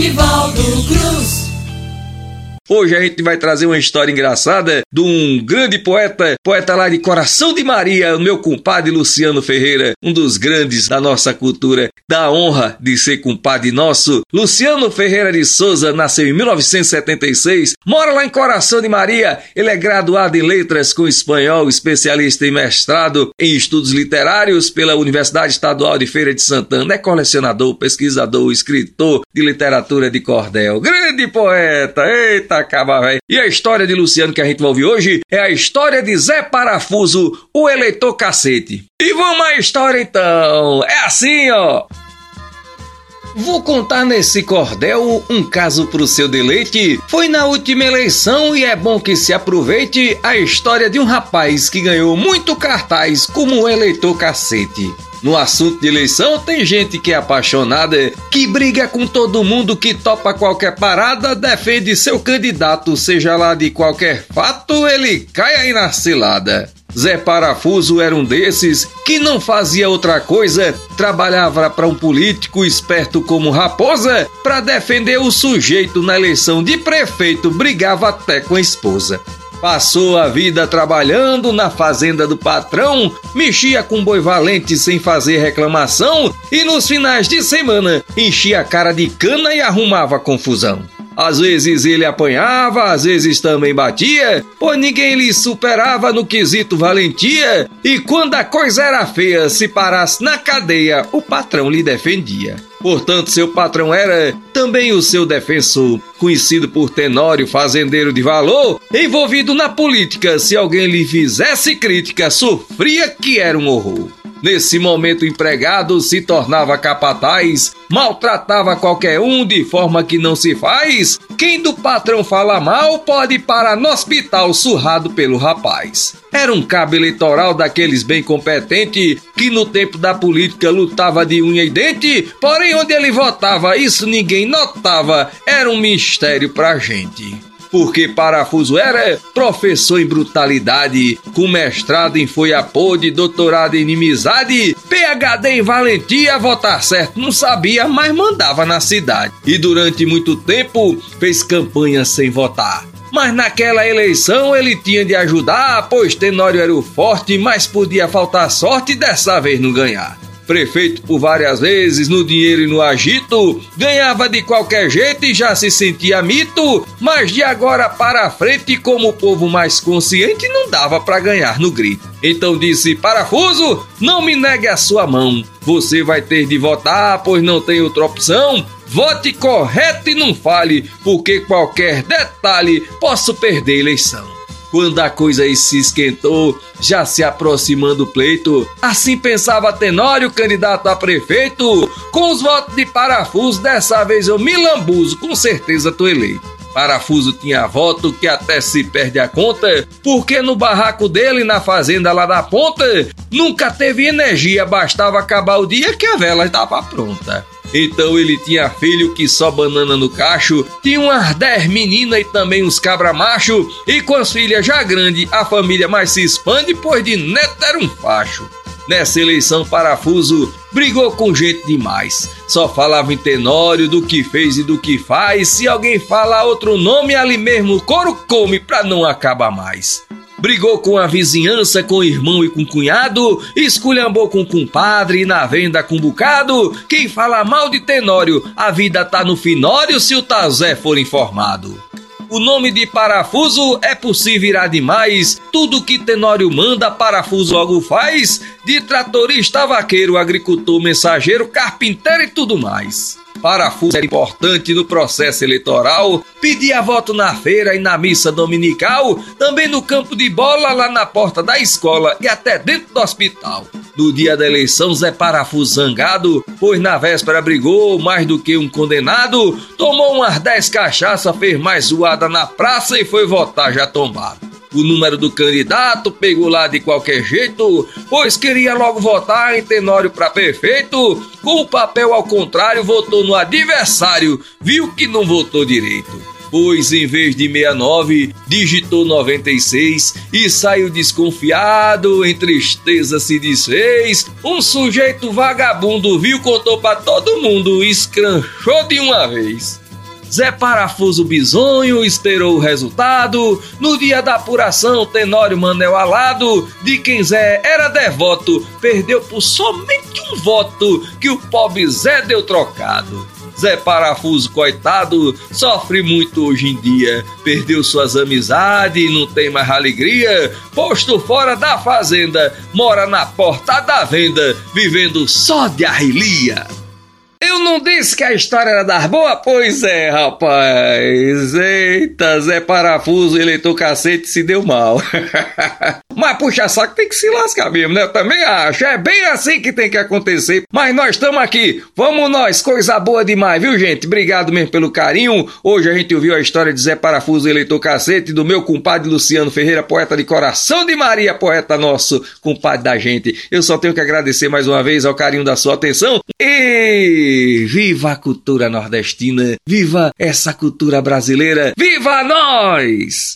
Nivaldo Cruz. Hoje a gente vai trazer uma história engraçada de um grande poeta, poeta lá de Coração de Maria, o meu compadre Luciano Ferreira, um dos grandes da nossa cultura, da honra de ser compadre nosso. Luciano Ferreira de Souza nasceu em 1976, mora lá em Coração de Maria. Ele é graduado em letras com espanhol, especialista em mestrado em estudos literários pela Universidade Estadual de Feira de Santana. É colecionador, pesquisador, escritor de literatura de cordel. Grande poeta! Eita! Acaba, velho. E a história de Luciano que a gente vai ouvir hoje é a história de Zé Parafuso, o eleitor cacete. E vamos à história então. É assim, ó. Vou contar nesse cordel um caso pro seu deleite. Foi na última eleição e é bom que se aproveite a história de um rapaz que ganhou muito cartaz como eleitor cacete. No assunto de eleição, tem gente que é apaixonada, que briga com todo mundo que topa qualquer parada, defende seu candidato, seja lá de qualquer fato, ele cai aí na cilada. Zé Parafuso era um desses que não fazia outra coisa, trabalhava para um político esperto como Raposa para defender o sujeito na eleição de prefeito, brigava até com a esposa. Passou a vida trabalhando na fazenda do patrão, mexia com boi valente sem fazer reclamação e nos finais de semana enchia a cara de cana e arrumava confusão. Às vezes ele apanhava, às vezes também batia, pois ninguém lhe superava no quesito valentia, e quando a coisa era feia, se parasse na cadeia, o patrão lhe defendia. Portanto, seu patrão era também o seu defensor, conhecido por Tenório, fazendeiro de valor, envolvido na política. Se alguém lhe fizesse crítica, sofria que era um horror. Nesse momento, o empregado se tornava capataz, maltratava qualquer um de forma que não se faz. Quem do patrão fala mal pode parar no hospital surrado pelo rapaz. Era um cabo eleitoral daqueles bem competente que no tempo da política lutava de unha e dente, porém onde ele votava isso ninguém notava, era um mistério pra gente porque Parafuso era professor em brutalidade, com mestrado em foi de doutorado em inimizade, PhD em valentia, votar certo não sabia, mas mandava na cidade. E durante muito tempo fez campanha sem votar. Mas naquela eleição ele tinha de ajudar, pois Tenório era o forte, mas podia faltar sorte dessa vez não ganhar prefeito por várias vezes no dinheiro e no agito, ganhava de qualquer jeito e já se sentia mito, mas de agora para frente, como o povo mais consciente, não dava para ganhar no grito. Então disse: Parafuso, não me negue a sua mão. Você vai ter de votar, pois não tem outra opção. Vote correto e não fale, porque qualquer detalhe posso perder a eleição. Quando a coisa aí se esquentou, já se aproximando o pleito, assim pensava Tenório, candidato a prefeito. Com os votos de parafuso, dessa vez eu me lambuzo, com certeza tô eleito. Parafuso tinha voto que até se perde a conta, porque no barraco dele, na fazenda lá da ponta, nunca teve energia, bastava acabar o dia que a vela estava pronta. Então ele tinha filho que só banana no cacho, tinha umas dez meninas e também uns cabra macho, e com as filhas já grandes, a família mais se expande, pois de neto era um facho. Nessa eleição, Parafuso brigou com gente demais. Só falava em tenório do que fez e do que faz. Se alguém fala outro nome, ali mesmo o couro come pra não acabar mais brigou com a vizinhança, com o irmão e com o cunhado, esculhambou com o compadre, na venda com bocado. Quem fala mal de Tenório, a vida tá no finório se o Tazé for informado. O nome de parafuso é possível irá demais. Tudo que Tenório manda, parafuso logo faz. De tratorista, vaqueiro, agricultor, mensageiro, carpinteiro e tudo mais. Parafuso é importante no processo eleitoral, pedia voto na feira e na missa dominical, também no campo de bola, lá na porta da escola e até dentro do hospital. No dia da eleição, Zé Parafuso zangado, pois na véspera brigou mais do que um condenado, tomou umas 10 cachaças, fez mais zoada na praça e foi votar já tombado o número do candidato, pegou lá de qualquer jeito, pois queria logo votar em Tenório para prefeito, com o papel ao contrário, votou no adversário, viu que não votou direito. Pois em vez de 69, digitou 96 e saiu desconfiado, em tristeza se desfez. Um sujeito vagabundo viu, contou para todo mundo, escranchou de uma vez. Zé Parafuso Bisonho esperou o resultado. No dia da apuração, Tenório Manel Alado, de quem Zé era devoto, perdeu por somente um voto que o pobre Zé deu trocado. Zé Parafuso, coitado, sofre muito hoje em dia. Perdeu suas amizades, não tem mais alegria. Posto fora da fazenda, mora na porta da venda, vivendo só de arrilia. Eu não disse que a história era das boas? Pois é, rapaz. Eita, Zé Parafuso, eleitor cacete, se deu mal. Mas puxa saco tem que se lascar mesmo, né? Eu também acho. É bem assim que tem que acontecer. Mas nós estamos aqui. Vamos nós, coisa boa demais, viu, gente? Obrigado mesmo pelo carinho. Hoje a gente ouviu a história de Zé Parafuso, eleitor cacete, do meu compadre Luciano Ferreira, poeta de coração de Maria, poeta nosso, compadre da gente. Eu só tenho que agradecer mais uma vez ao carinho da sua atenção. E viva a cultura nordestina, viva essa cultura brasileira, viva nós!